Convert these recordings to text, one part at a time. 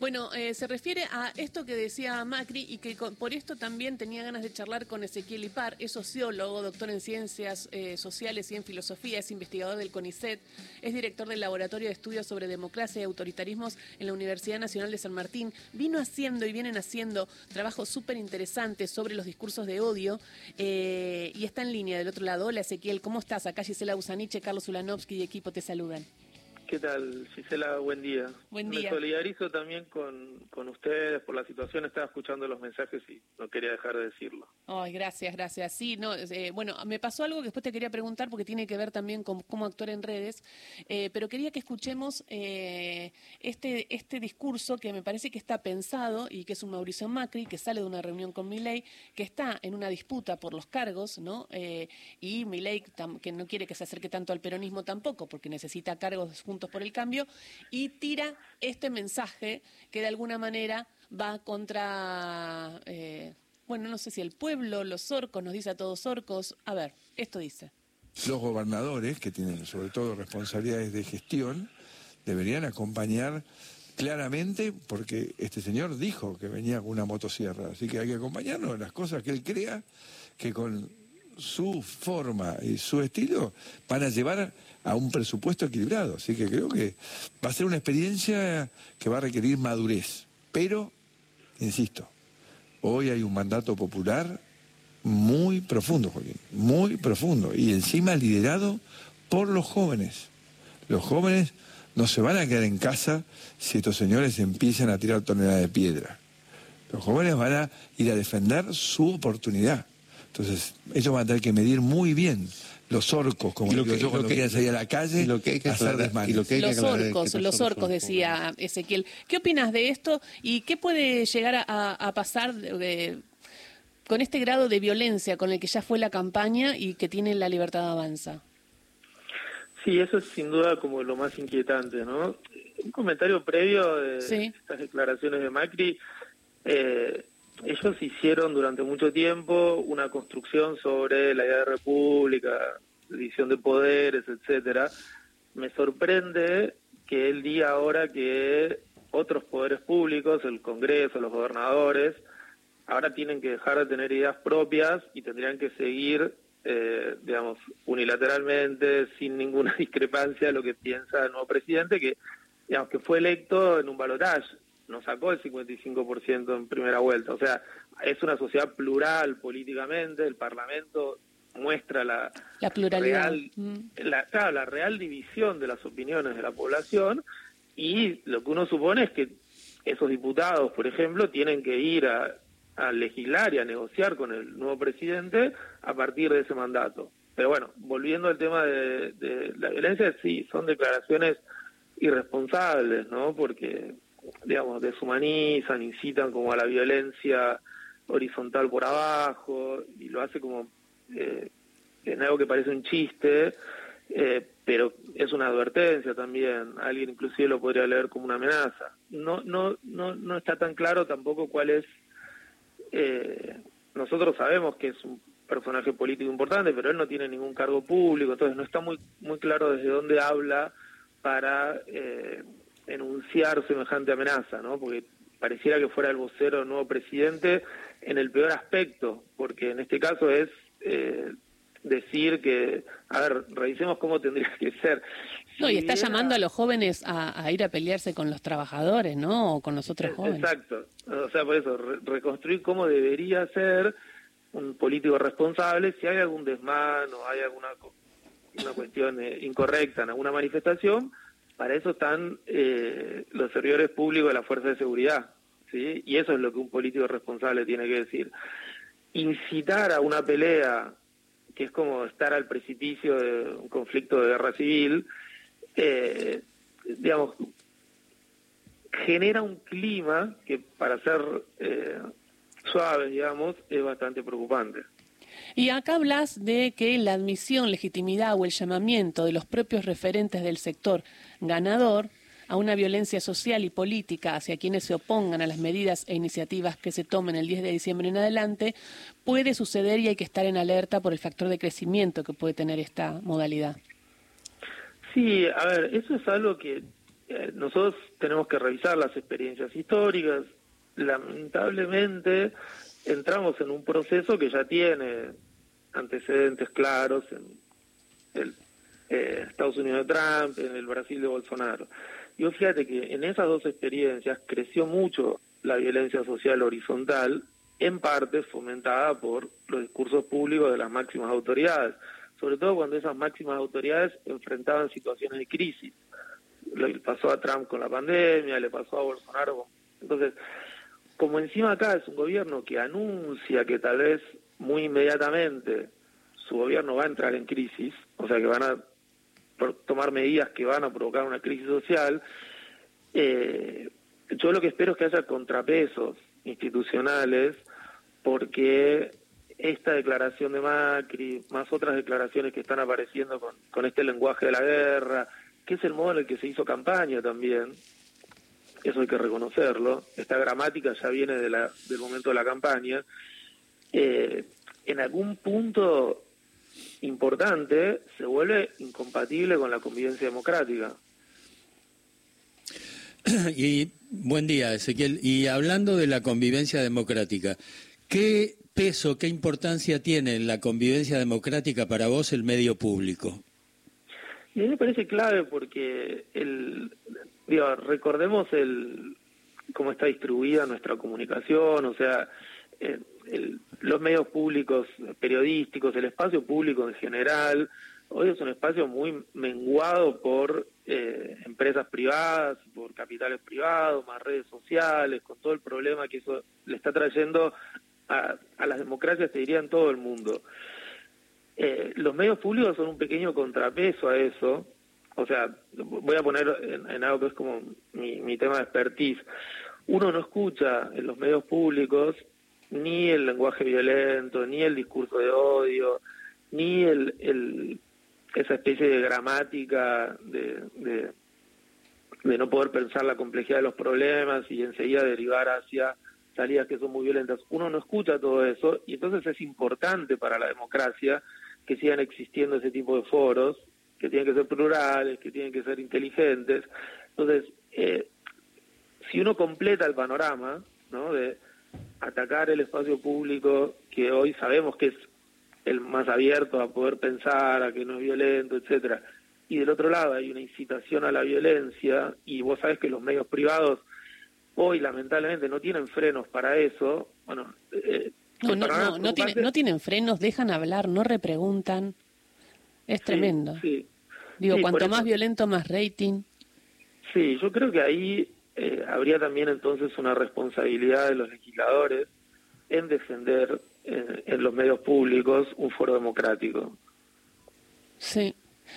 Bueno, eh, se refiere a esto que decía Macri y que por esto también tenía ganas de charlar con Ezequiel Ipar, es sociólogo, doctor en ciencias eh, sociales y en filosofía, es investigador del CONICET, es director del Laboratorio de Estudios sobre Democracia y Autoritarismos en la Universidad Nacional de San Martín. Vino haciendo y vienen haciendo trabajos súper interesantes sobre los discursos de odio eh, y está en línea del otro lado. Hola Ezequiel, ¿cómo estás? Acá Gisela Usaniche, Carlos Ulanovsky y equipo te saludan. ¿Qué tal, Gisela? Buen día. Buen día. Me solidarizo también con, con, ustedes por la situación. Estaba escuchando los mensajes y no quería dejar de decirlo. Ay, gracias, gracias. Sí, no, eh, bueno, me pasó algo que después te quería preguntar porque tiene que ver también con cómo actuar en redes, eh, pero quería que escuchemos eh, este, este discurso que me parece que está pensado y que es un Mauricio Macri que sale de una reunión con Milei, que está en una disputa por los cargos, ¿no? y Milei que no quiere que se acerque tanto al peronismo tampoco porque necesita cargos juntos por el Cambio, y tira este mensaje que de alguna manera va contra, eh, bueno, no sé si el pueblo, los orcos, nos dice a todos orcos. A ver, esto dice. Los gobernadores, que tienen sobre todo responsabilidades de gestión, deberían acompañar claramente, porque este señor dijo que venía con una motosierra, así que hay que acompañarnos en las cosas que él crea que con su forma y su estilo van a llevar a un presupuesto equilibrado. Así que creo que va a ser una experiencia que va a requerir madurez. Pero, insisto, hoy hay un mandato popular muy profundo, Joaquín, muy profundo. Y encima liderado por los jóvenes. Los jóvenes no se van a quedar en casa si estos señores empiezan a tirar toneladas de piedra. Los jóvenes van a ir a defender su oportunidad. Entonces, ellos van a tener que medir muy bien los orcos, como lo que, yo cuando quieran salir a la calle, lo que hay que hacer los orcos, los orcos, decía Ezequiel. ¿Qué opinas de esto y qué puede llegar a, pasar con este grado de violencia con el que ya fue la campaña y que tiene la libertad de avanza? Sí, eso es sin duda como lo más inquietante, ¿no? Un comentario previo de estas declaraciones de Macri. Eh, ellos hicieron durante mucho tiempo una construcción sobre la idea de república, división de poderes, etcétera. Me sorprende que él diga ahora que otros poderes públicos, el Congreso, los gobernadores, ahora tienen que dejar de tener ideas propias y tendrían que seguir, eh, digamos, unilateralmente, sin ninguna discrepancia, lo que piensa el nuevo presidente, que, digamos, que fue electo en un balotaje no sacó el 55% en primera vuelta. O sea, es una sociedad plural políticamente, el Parlamento muestra la, la pluralidad. Real, mm. la, la real división de las opiniones de la población y lo que uno supone es que esos diputados, por ejemplo, tienen que ir a, legislar y a negociar con el nuevo presidente a partir de ese mandato. Pero bueno, volviendo al tema de, de la violencia, sí, son declaraciones irresponsables, ¿no? Porque digamos, deshumanizan, incitan como a la violencia horizontal por abajo, y lo hace como eh, en algo que parece un chiste, eh, pero es una advertencia también, alguien inclusive lo podría leer como una amenaza. No, no, no, no está tan claro tampoco cuál es, eh, nosotros sabemos que es un personaje político importante, pero él no tiene ningún cargo público, entonces no está muy, muy claro desde dónde habla para eh, enunciar semejante amenaza, ¿no? Porque pareciera que fuera el vocero del nuevo presidente en el peor aspecto, porque en este caso es eh, decir que, a ver, revisemos cómo tendría que ser. No, y está llamando a los jóvenes a, ir a pelearse con los trabajadores, ¿no? O con los otros jóvenes. Exacto. O sea, por eso, reconstruir cómo debería ser un político responsable si hay algún desmán o hay alguna una cuestión eh, incorrecta en alguna manifestación, para eso están eh, los servidores públicos de la Fuerza de Seguridad, ¿sí? Y eso es lo que un político responsable tiene que decir. Incitar a una pelea, que es como estar al precipicio de un conflicto de guerra civil, eh, digamos, genera un clima que para ser eh, suave, digamos, es bastante preocupante. Y acá hablas de que la admisión, legitimidad o el llamamiento de los propios referentes del sector ganador a una violencia social y política hacia quienes se opongan a las medidas e iniciativas que se tomen el 10 de diciembre en adelante, puede suceder y hay que estar en alerta por el factor de crecimiento que puede tener esta modalidad. Sí, a ver, eso es algo que eh, nosotros tenemos que revisar las experiencias históricas. Lamentablemente entramos en un proceso que ya tiene antecedentes claros en el eh, Estados Unidos de Trump, en el Brasil de Bolsonaro. Yo fíjate que en esas dos experiencias creció mucho la violencia social horizontal, en parte fomentada por los discursos públicos de las máximas autoridades, sobre todo cuando esas máximas autoridades enfrentaban situaciones de crisis. Le pasó a Trump con la pandemia, le pasó a Bolsonaro. Entonces, como encima acá es un gobierno que anuncia que tal vez muy inmediatamente su gobierno va a entrar en crisis, o sea que van a tomar medidas que van a provocar una crisis social, eh, yo lo que espero es que haya contrapesos institucionales porque esta declaración de Macri, más otras declaraciones que están apareciendo con, con este lenguaje de la guerra, que es el modo en el que se hizo campaña también, eso hay que reconocerlo, esta gramática ya viene de la, del momento de la campaña, eh, en algún punto importante se vuelve incompatible con la convivencia democrática. Y buen día, Ezequiel. Y hablando de la convivencia democrática, ¿qué peso, qué importancia tiene en la convivencia democrática para vos el medio público? Y a mí me parece clave porque el, digo, recordemos el cómo está distribuida nuestra comunicación, o sea, eh, los medios públicos periodísticos, el espacio público en general, hoy es un espacio muy menguado por eh, empresas privadas, por capitales privados, más redes sociales, con todo el problema que eso le está trayendo a, a las democracias, te diría, en todo el mundo. Eh, los medios públicos son un pequeño contrapeso a eso, o sea, voy a poner en, algo que es como mi, mi tema de expertise. Uno no escucha en los medios públicos ni el lenguaje violento, ni el discurso de odio, ni el, el esa especie de gramática de, de, de, no poder pensar la complejidad de los problemas y enseguida derivar hacia salidas que son muy violentas. Uno no escucha todo eso y entonces es importante para la democracia que sigan existiendo ese tipo de foros, que tienen que ser plurales, que tienen que ser inteligentes. Entonces, eh, si uno completa el panorama, ¿no? De, atacar el espacio público, que hoy sabemos que es el más abierto a poder pensar, a que no es violento, etcétera. Y del otro lado hay una incitación a la violencia y vos sabés que los medios privados hoy lamentablemente no tienen frenos para eso. Bueno, eh, no, no, no, no, no, tienen frenos, dejan hablar, no repreguntan. Es tremendo. Sí, Digo, cuanto más violento, más rating. Sí, yo creo que ahí eh, habría también entonces una responsabilidad de los legisladores en defender eh, en los medios públicos un foro democrático. Sí.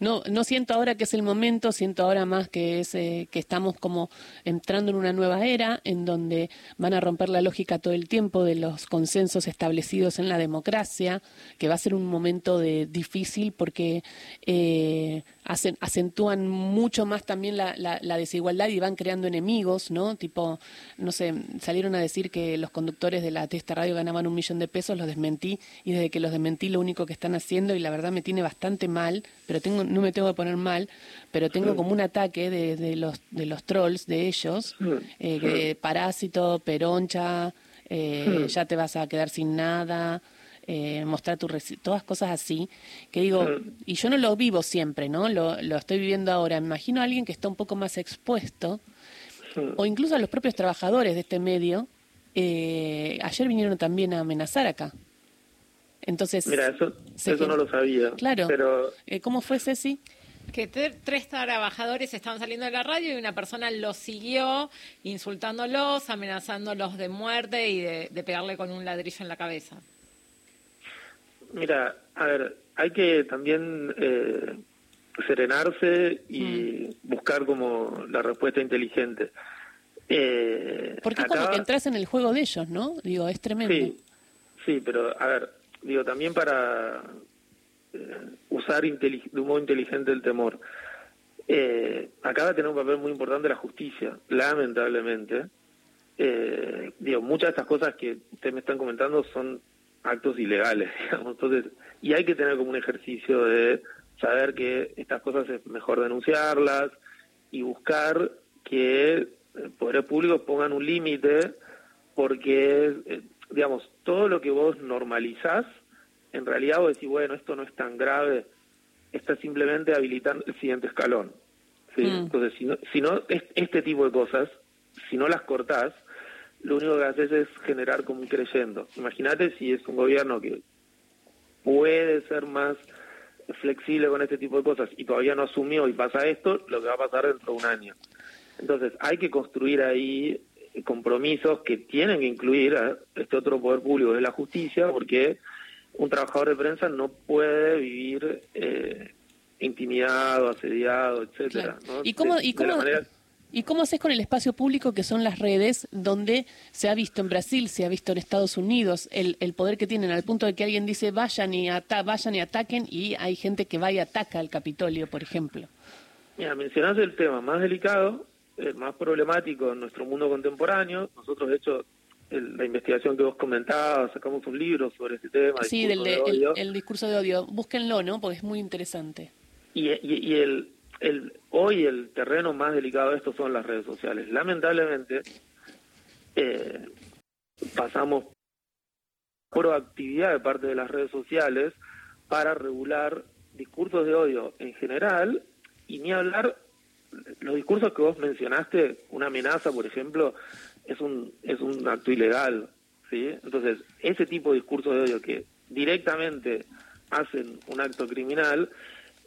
No, no siento ahora que es el momento, siento ahora más que es eh, que estamos como entrando en una nueva era en donde van a romper la lógica todo el tiempo de los consensos establecidos en la democracia, que va a ser un momento de difícil porque eh, acentúan mucho más también la, la, desigualdad y van creando enemigos, ¿no? Tipo, no sé, salieron a decir que los conductores de la Testa Radio ganaban un millón de pesos, los desmentí y desde que los desmentí lo único que están haciendo y la verdad me tiene bastante mal, pero tengo, no me tengo que poner mal, pero tengo como un ataque de, de los de los trolls de ellos, eh, que parásito, peroncha, eh, ya te vas a quedar sin nada eh, mostrar tu todas cosas así, que digo, y yo no lo vivo siempre, ¿no? Lo, lo estoy viviendo ahora. Me imagino a alguien que está un poco más expuesto, o incluso a los propios trabajadores de este medio, eh, ayer vinieron también a amenazar acá. Entonces, Mira, eso, eso no lo sabía. Claro. Pero... Eh, ¿Cómo fue, Ceci? que tres trabajadores estaban saliendo de la radio y una persona los siguió insultándolos, amenazándolos de muerte y de pegarle con un ladrillo en la cabeza. Mira, a ver, hay que también eh, serenarse y mm. buscar como la respuesta inteligente. Eh, Porque es como que entras en el juego de ellos, ¿no? Digo, es tremendo. Sí, sí pero a ver, digo, también para eh, usar de un modo inteligente el temor. Eh, acá va a tener un papel muy importante la justicia, lamentablemente. Eh, digo, muchas de estas cosas que ustedes me están comentando son actos ilegales, digamos. Entonces, y hay que tener como un ejercicio de saber que estas cosas es mejor denunciarlas, y buscar que eh, poderes públicos pongan un límite porque, eh, digamos, todo lo que vos normalizás, en realidad vos decís, bueno, esto no es tan grave, está simplemente habilitando el siguiente escalón. ¿sí? Mm. Entonces, si no, si no es- este tipo de cosas, si no las cortás, lo único que haces es generar como un creyendo. Imagínate si es un gobierno que puede ser más flexible con este tipo de cosas y todavía no asumió y pasa esto, lo que va a pasar dentro de un año. Entonces, hay que construir ahí compromisos que tienen que incluir a este otro poder público, que es la justicia, porque un trabajador de prensa no puede vivir eh, intimidado, asediado, etcétera. Claro. ¿no? ¿Y cómo, De- y, cómo, manera- ¿Y cómo haces con el espacio público que son las redes, donde se ha visto en Brasil, se ha visto en Estados Unidos, el, el poder que tienen al punto de que alguien dice vayan y, ata vayan y ataquen y hay gente que va y ataca al Capitolio, por ejemplo? Mira, mencionás el tema más delicado, el más problemático en nuestro mundo contemporáneo. Nosotros, de hecho, el- la investigación que vos comentabas, sacamos un libro sobre este tema. Sí, del discurso de- de el, discurso de odio. Búsquenlo, ¿no? Porque es muy interesante. Y, y- y el, el, hoy el terreno más delicado de esto son las redes sociales. Lamentablemente, eh, pasamos proactividad de parte de las redes sociales para regular discursos de odio en general y ni hablar los discursos que vos mencionaste, una amenaza, por ejemplo, es un es un acto ilegal, ¿sí? Entonces, ese tipo de discursos de odio que directamente hacen un acto criminal,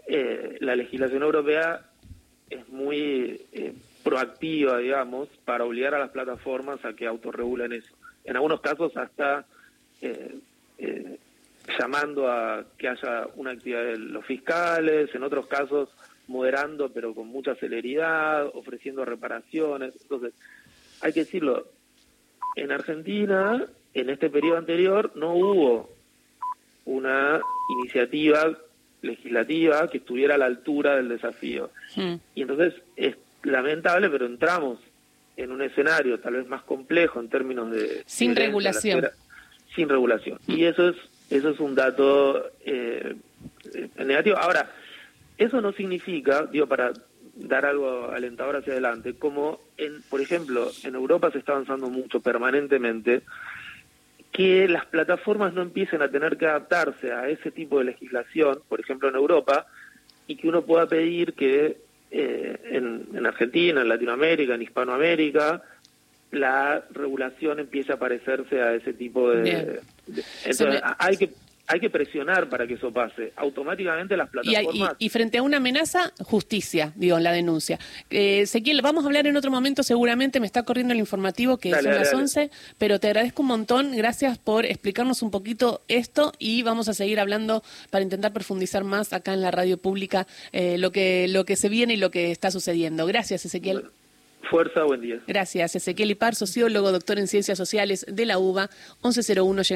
eh, la legislación europea es muy eh, proactiva, digamos, para obligar a las plataformas a que autorregulen eso. En algunos casos hasta eh, eh, llamando a que haya una actividad de los fiscales, en otros casos moderando pero con mucha celeridad, ofreciendo reparaciones. Entonces, hay que decirlo, en Argentina, en este periodo anterior, no hubo una iniciativa legislativa que estuviera a la altura del desafío. Mm. Y entonces es lamentable, pero entramos en un escenario tal vez más complejo en términos de... Sin regulación. sin regulación. Y eso es, eso es un dato eh, eh, negativo. Ahora, eso no significa, digo, para dar algo alentador hacia adelante, como, en, por ejemplo, en Europa se está avanzando mucho permanentemente, que las plataformas no empiecen a tener que adaptarse a ese tipo de legislación, por ejemplo en Europa, y que uno pueda pedir que eh, en, en Argentina, en Latinoamérica, en Hispanoamérica, la regulación empiece a parecerse a ese tipo de... De- entonces, me- hay que hay que presionar para que eso pase. Automáticamente las Y, hay- y- plataformas... y frente a una amenaza, justicia, digo, en la denuncia. Eh, Ezequiel, vamos a hablar en otro momento seguramente, me está corriendo el informativo que Dale, son dale, las dale. 11, pero te agradezco un montón, gracias por explicarnos un poquito esto y vamos a seguir hablando para intentar profundizar más acá en la radio pública eh, lo, que, lo que se viene y lo que está sucediendo. Gracias, Ezequiel. Fuerza, buen día. Gracias, Ezequiel Ipar, sociólogo, doctor en Ciencias Sociales de la UBA, 1101 llegan